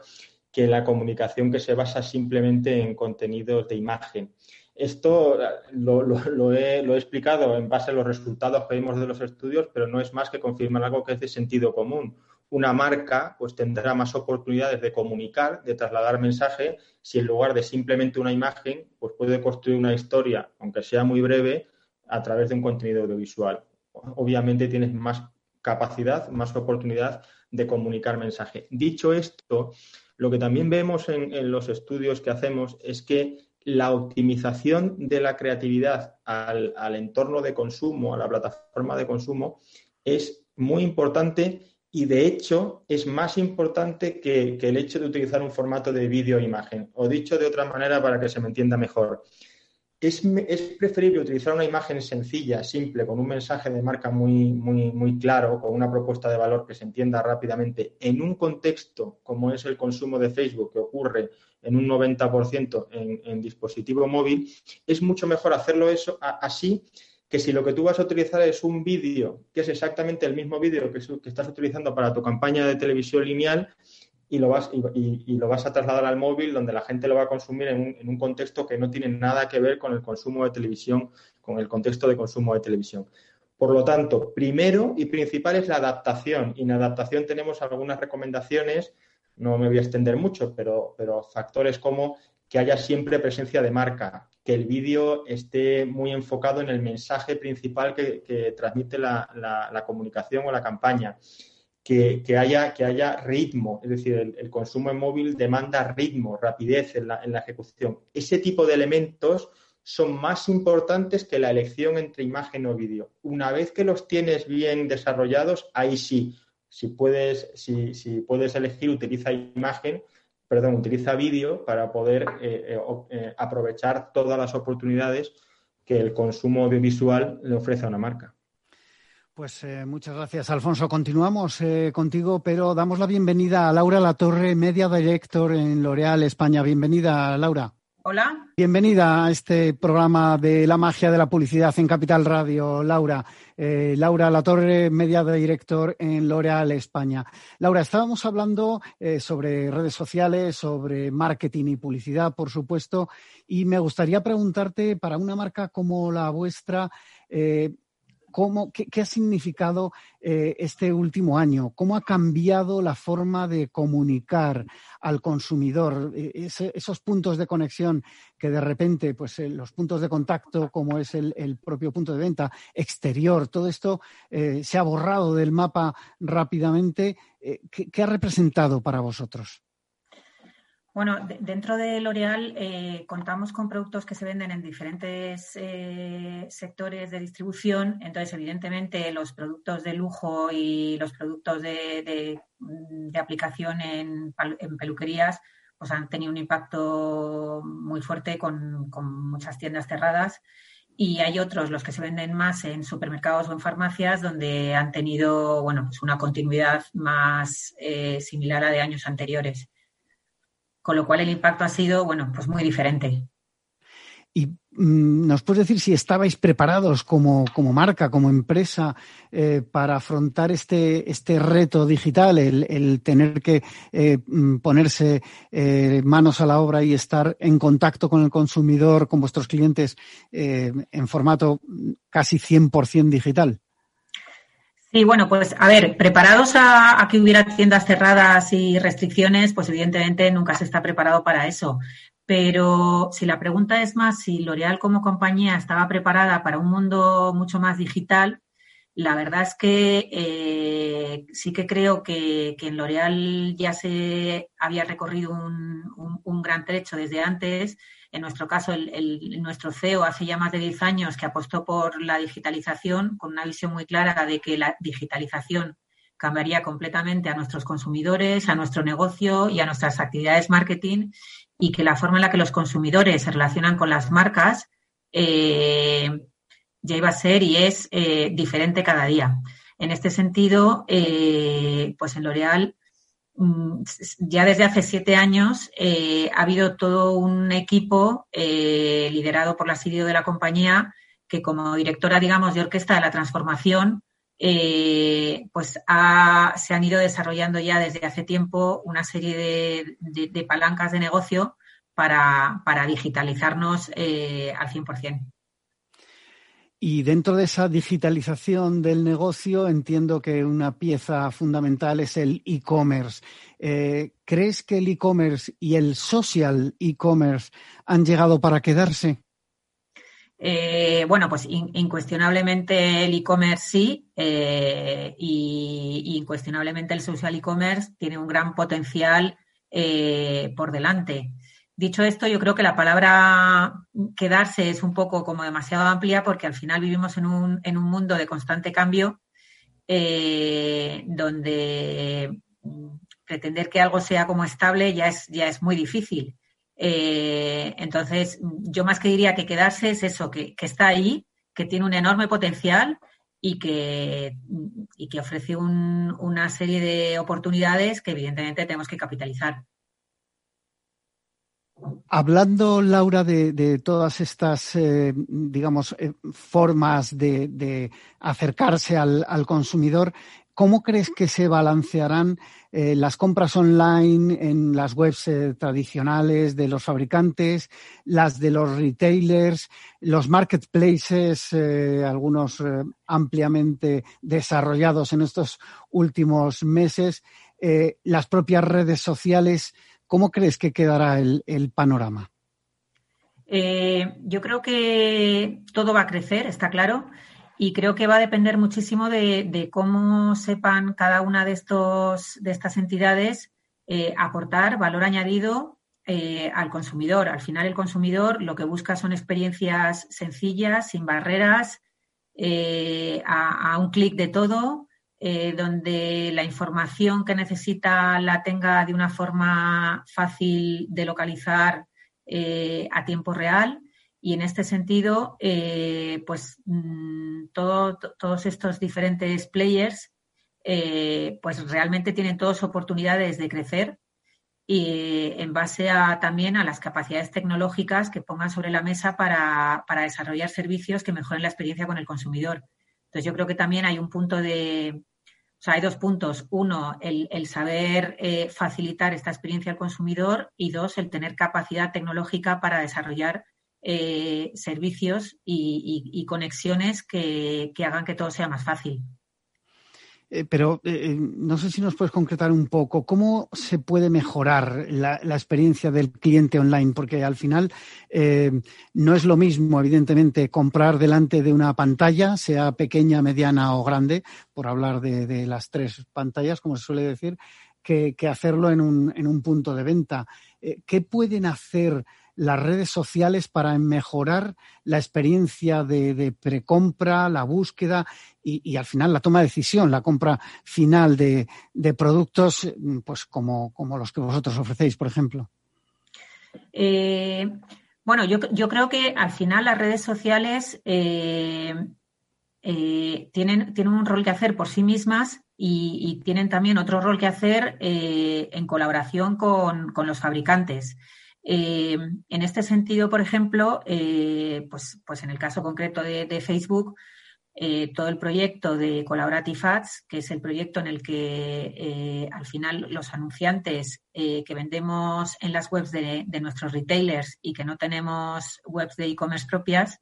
que la comunicación que se basa simplemente en contenidos de imagen. Esto lo, he, explicado en base a los resultados que vimos de los estudios, pero no es más que confirmar algo que es de sentido común. Una marca pues tendrá más oportunidades de comunicar, de trasladar mensaje, si en lugar de simplemente una imagen, pues puede construir una historia, aunque sea muy breve, a través de un contenido audiovisual. Obviamente tienes más capacidad, más oportunidad de comunicar mensaje. Dicho esto, lo que también vemos en, los estudios que hacemos es que la optimización de la creatividad al, entorno de consumo, a la plataforma de consumo, es muy importante y de hecho es más importante que, que el hecho de utilizar un formato de vídeo e imagen. O dicho de otra manera para que se me entienda mejor es, preferible utilizar una imagen sencilla, simple, con un mensaje de marca muy, muy, muy claro, con una propuesta de valor que se entienda rápidamente, en un contexto como es el consumo de Facebook, que ocurre en un 90% en, en dispositivo móvil, es mucho mejor hacerlo eso así que si lo que tú vas a utilizar es un vídeo, que es exactamente el mismo vídeo que, que, estás utilizando para tu campaña de televisión lineal, y lo vas, y, lo vas a trasladar al móvil donde la gente lo va a consumir en un, contexto que no tiene nada que ver con el consumo de televisión, con el contexto de consumo de televisión. Por lo tanto, primero y principal es la adaptación. Y en adaptación tenemos algunas recomendaciones, no me voy a extender mucho, pero, pero factores como que haya siempre presencia de marca, que el vídeo esté muy enfocado en el mensaje principal que, transmite la comunicación o la campaña, que, haya, que haya ritmo, es decir, el, consumo en móvil demanda ritmo, rapidez en la, en la, ejecución. Ese tipo de elementos son más importantes que la elección entre imagen o vídeo. Una vez que los tienes bien desarrollados, ahí sí, si puedes, si, si puedes elegir, utiliza imagen, perdón, utiliza vídeo para poder eh, eh, eh, aprovechar todas las oportunidades que el consumo audiovisual le ofrece a una marca. Pues eh, muchas gracias, Alfonso. Continuamos eh, contigo, pero damos la bienvenida a Laura Latorre, Media Director en L'Oréal España. Bienvenida, Laura. Hola. Bienvenida a este programa de la magia de la publicidad en Capital Radio, Laura. Eh, Laura Latorre, Media Director en L'Oréal España. Laura, estábamos hablando sobre redes sociales, sobre marketing y publicidad, por supuesto, y me gustaría preguntarte, para una marca como la vuestra, qué, ha significado eh, este último año, cómo ha cambiado la forma de comunicar al consumidor, e, esos puntos de conexión que de repente, pues eh, los puntos de contacto, como es el, propio punto de venta exterior, todo esto eh, se ha borrado del mapa rápidamente. ¿Qué ha representado para vosotros? Bueno, dentro de L'Oreal eh, contamos con productos que se venden en diferentes eh, sectores de distribución. Entonces, evidentemente, los productos de lujo y los productos de, aplicación en, peluquerías pues han tenido un impacto muy fuerte con, muchas tiendas cerradas. Y hay otros, los que se venden más en supermercados o en farmacias, donde han tenido bueno, pues una continuidad más eh, similar a de años anteriores con lo cual el impacto ha sido, bueno, pues muy diferente. ¿Y mm, nos puedes decir si estabais preparados como, marca, como empresa, eh, para afrontar este, este reto digital, el, tener que eh, mm, ponerse eh, manos a la obra y estar en contacto con el consumidor, con vuestros clientes, en formato casi 100% digital? Sí, bueno, pues a ver, preparados a, que hubiera tiendas cerradas y restricciones, pues evidentemente nunca se está preparado para eso. Pero si la pregunta es más si L'Oreal como compañía estaba preparada para un mundo mucho más digital, la verdad es que eh, sí que creo que, en L'Oreal ya se había recorrido un gran trecho desde antes en nuestro caso, el, nuestro CEO hace ya más de 10 años que apostó por la digitalización con una visión muy clara de que la digitalización cambiaría completamente a nuestros consumidores, a nuestro negocio y a nuestras actividades marketing y que la forma en la que los consumidores se relacionan con las marcas eh, ya iba a ser y es eh, diferente cada día. En este sentido, eh, pues en L'Oreal ya desde hace siete años eh, ha habido todo un equipo eh, liderado por la CEO de la compañía que como directora, digamos, de orquesta de la transformación, eh, pues se han ido desarrollando ya desde hace tiempo una serie de, palancas de negocio para, para digitalizarnos al 100%. Y dentro de esa digitalización del negocio, entiendo que una pieza fundamental es el e-commerce. Eh, ¿Crees que el e-commerce y el social e-commerce han llegado para quedarse? Eh, bueno, pues incuestionablemente el e-commerce sí eh, y, incuestionablemente el social e-commerce tiene un gran potencial por delante. Dicho esto, yo creo que la palabra quedarse es un poco como demasiado amplia porque al final vivimos en un, en un mundo de constante cambio eh, donde pretender que algo sea como estable ya es, ya es muy difícil. Eh, entonces, yo más que diría que quedarse es eso, que, está ahí, que tiene un enorme potencial y que, y que ofrece una serie de oportunidades que evidentemente tenemos que capitalizar. Hablando, Laura, de, todas estas, eh, digamos, eh, formas de, acercarse al, consumidor, ¿cómo crees que se balancearán eh, las compras online en las webs tradicionales de los fabricantes, las de los retailers, los marketplaces, algunos ampliamente desarrollados en estos últimos meses, las propias redes sociales? ¿Cómo crees que quedará el, panorama? Eh, yo creo que todo va a crecer, está claro, y creo que va a depender muchísimo de, cómo sepan cada una de, estos, de estas entidades eh, aportar valor añadido eh, al consumidor. Al final, el consumidor lo que busca son experiencias sencillas, sin barreras, a, un clic de todo, eh, donde la información que necesita la tenga de una forma fácil de localizar eh, a tiempo real. Y en este sentido, eh, pues mm, todos estos diferentes players, pues realmente tienen todas oportunidades de crecer y en base a, también a las capacidades tecnológicas que pongan sobre la mesa para, para desarrollar servicios que mejoren la experiencia con el consumidor. Entonces, yo creo que también hay un punto de, o sea, hay dos puntos. Uno, el, saber eh, facilitar esta experiencia al consumidor y dos, el tener capacidad tecnológica para desarrollar eh, servicios y, conexiones que, hagan que todo sea más fácil. Eh, pero eh, eh, no sé si nos puedes concretar un poco cómo se puede mejorar la, experiencia del cliente online, porque al final no es lo mismo, evidentemente, comprar delante de una pantalla, sea pequeña, mediana o grande, por hablar de, las tres pantallas, como se suele decir, que, hacerlo en un, en un punto de venta. ¿Qué pueden hacer? Las redes sociales para mejorar la experiencia de, precompra, la búsqueda y, al final la toma de decisión, la compra final de, productos pues como, los que vosotros ofrecéis, por ejemplo? Eh, bueno, yo, creo que al final las redes sociales eh, eh, tienen, tienen un rol que hacer por sí mismas y, tienen también otro rol que hacer en colaboración con, con los fabricantes. Eh, en este sentido, por ejemplo, eh, pues, pues en el caso concreto de, Facebook, eh, todo el proyecto de Collaborative Ads, que es el proyecto en el que al final los anunciantes que vendemos en las webs de, de, nuestros retailers y que no tenemos webs de e-commerce propias,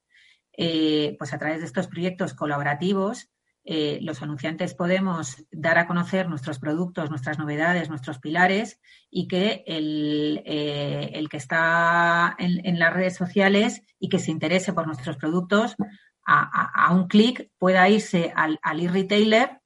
pues a través de estos proyectos colaborativos eh, los anunciantes podemos dar a conocer nuestros productos, nuestras novedades, nuestros pilares y que el, eh, que está en, las redes sociales y que se interese por nuestros productos a, un clic pueda irse al, al e-retailer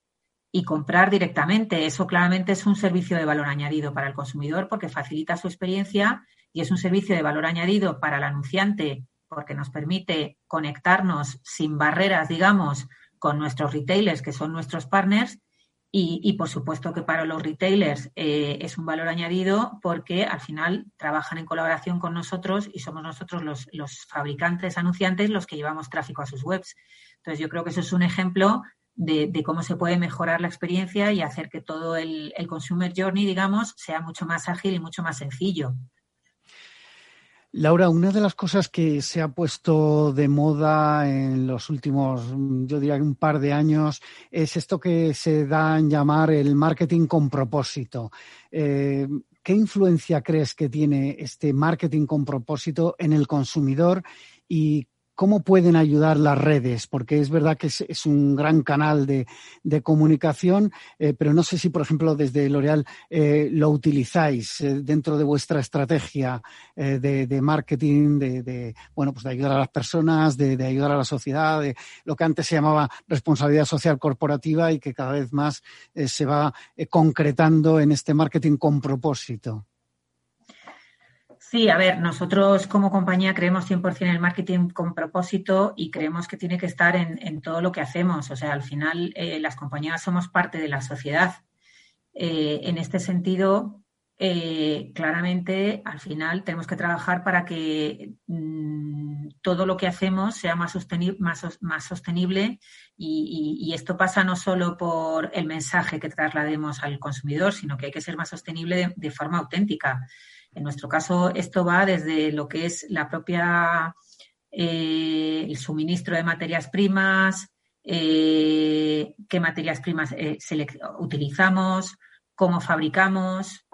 y comprar directamente. Eso claramente es un servicio de valor añadido para el consumidor porque facilita su experiencia y es un servicio de valor añadido para el anunciante porque nos permite conectarnos sin barreras, digamos, con nuestros retailers, que son nuestros partners, y, por supuesto que para los retailers eh, es un valor añadido porque al final trabajan en colaboración con nosotros y somos nosotros los, fabricantes, anunciantes, los que llevamos tráfico a sus webs. Entonces yo creo que eso es un ejemplo de, cómo se puede mejorar la experiencia y hacer que todo el, el consumer journey, digamos, sea mucho más ágil y mucho más sencillo. Laura, una de las cosas que se ha puesto de moda en los últimos, yo diría un par de años, es esto que se da en llamar el marketing con propósito. Eh, ¿Qué influencia crees que tiene este marketing con propósito en el consumidor y ¿Cómo pueden ayudar las redes? Porque es verdad que es, un gran canal de, comunicación, eh, pero no sé si, por ejemplo, desde L'Oreal eh, lo utilizáis eh, dentro de vuestra estrategia de, marketing, de, bueno, pues de ayudar a las personas, de, ayudar a la sociedad, de lo que antes se llamaba responsabilidad social corporativa y que cada vez más se va concretando en este marketing con propósito. Sí, a ver, nosotros como compañía creemos 100% en el marketing con propósito y creemos que tiene que estar en, todo lo que hacemos. O sea, al final eh, las compañías somos parte de la sociedad. Eh, en este sentido, eh, claramente al final tenemos que trabajar para que mm, todo lo que hacemos sea más, más, sostenible y, esto pasa no solo por el mensaje que traslademos al consumidor, sino que hay que ser más sostenible de forma auténtica. En nuestro caso, esto va desde lo que es la propia eh, el suministro de materias primas, eh, qué materias primas eh, utilizamos, cómo fabricamos.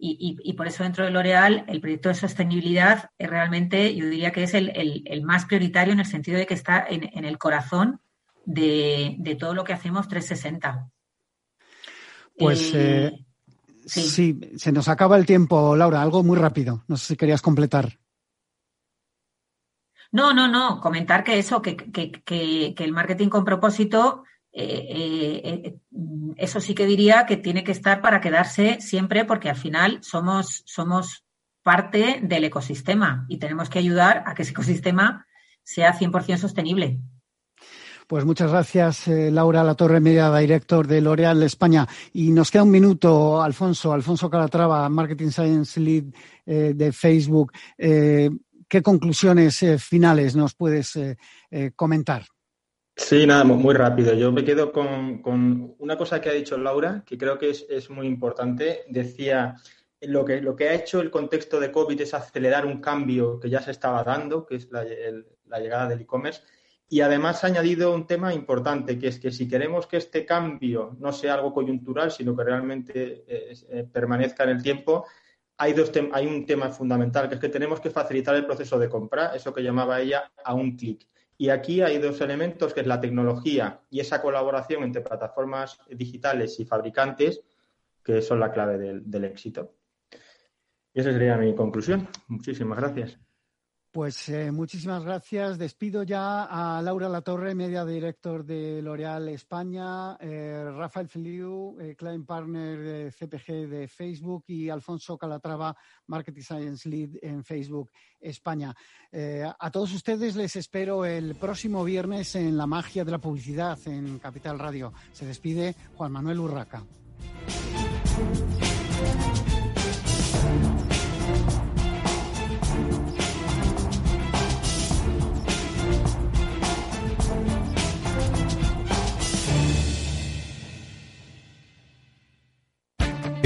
Y, por eso dentro de L'Oreal el proyecto de sostenibilidad es realmente, yo diría que es el, más prioritario en el sentido de que está en, el corazón de, todo lo que hacemos 360. Pues sí. se nos acaba el tiempo, Laura. Algo muy rápido. No sé si querías completar. No, no, no. Comentar que eso, que, que, que, el marketing con propósito, eh, eh, eh, eso sí que diría que tiene que estar para quedarse siempre, porque al final somos, somos parte del ecosistema y tenemos que ayudar a que ese ecosistema sea 100% sostenible. Pues muchas gracias, Laura La Torre Media, director de L'Oreal España. Y nos queda un minuto, Alfonso, Alfonso Calatrava, Marketing Science Lead de Facebook. ¿Qué conclusiones eh, finales nos puedes eh, eh, comentar? Sí, nada, muy rápido. Yo me quedo con, una cosa que ha dicho Laura, que creo que es, muy importante. Decía, lo que, lo que ha hecho el contexto de COVID es acelerar un cambio que ya se estaba dando, que es la, llegada del e-commerce. Y además ha añadido un tema importante, que es que si queremos que este cambio no sea algo coyuntural, sino que realmente permanezca en el tiempo, hay, dos hay un tema fundamental, que es que tenemos que facilitar el proceso de compra, eso que llamaba ella a un clic. Y aquí hay dos elementos, que es la tecnología y esa colaboración entre plataformas digitales y fabricantes, que son la clave del éxito. Y esa sería mi conclusión. Muchísimas gracias. Pues eh, muchísimas gracias. Despido ya a Laura Latorre, media director de L'Oreal España, eh, Rafael Feliu, eh, client partner de CPG de Facebook y Alfonso Calatrava, Marketing Science Lead en Facebook España. a todos ustedes les espero el próximo viernes en La Magia de la Publicidad en Capital Radio. Se despide Juan Manuel Urraca.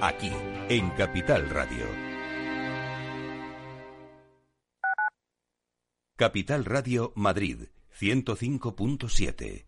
Aquí en Capital Radio. Capital Radio Madrid 105.7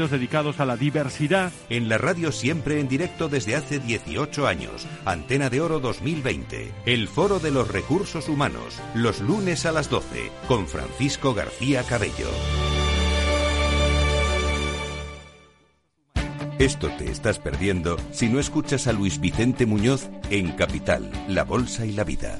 dedicados a la diversidad. En la radio siempre en directo desde hace 18 años, Antena de Oro 2020, el Foro de los Recursos Humanos, los lunes a las 12, con Francisco García Cabello. Esto te estás perdiendo si no escuchas a Luis Vicente Muñoz en Capital, La Bolsa y la Vida.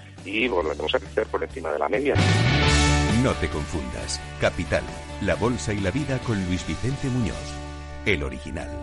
y volveremos a crecer por encima de la media. No te confundas. Capital, la bolsa y la vida con Luis Vicente Muñoz, el original.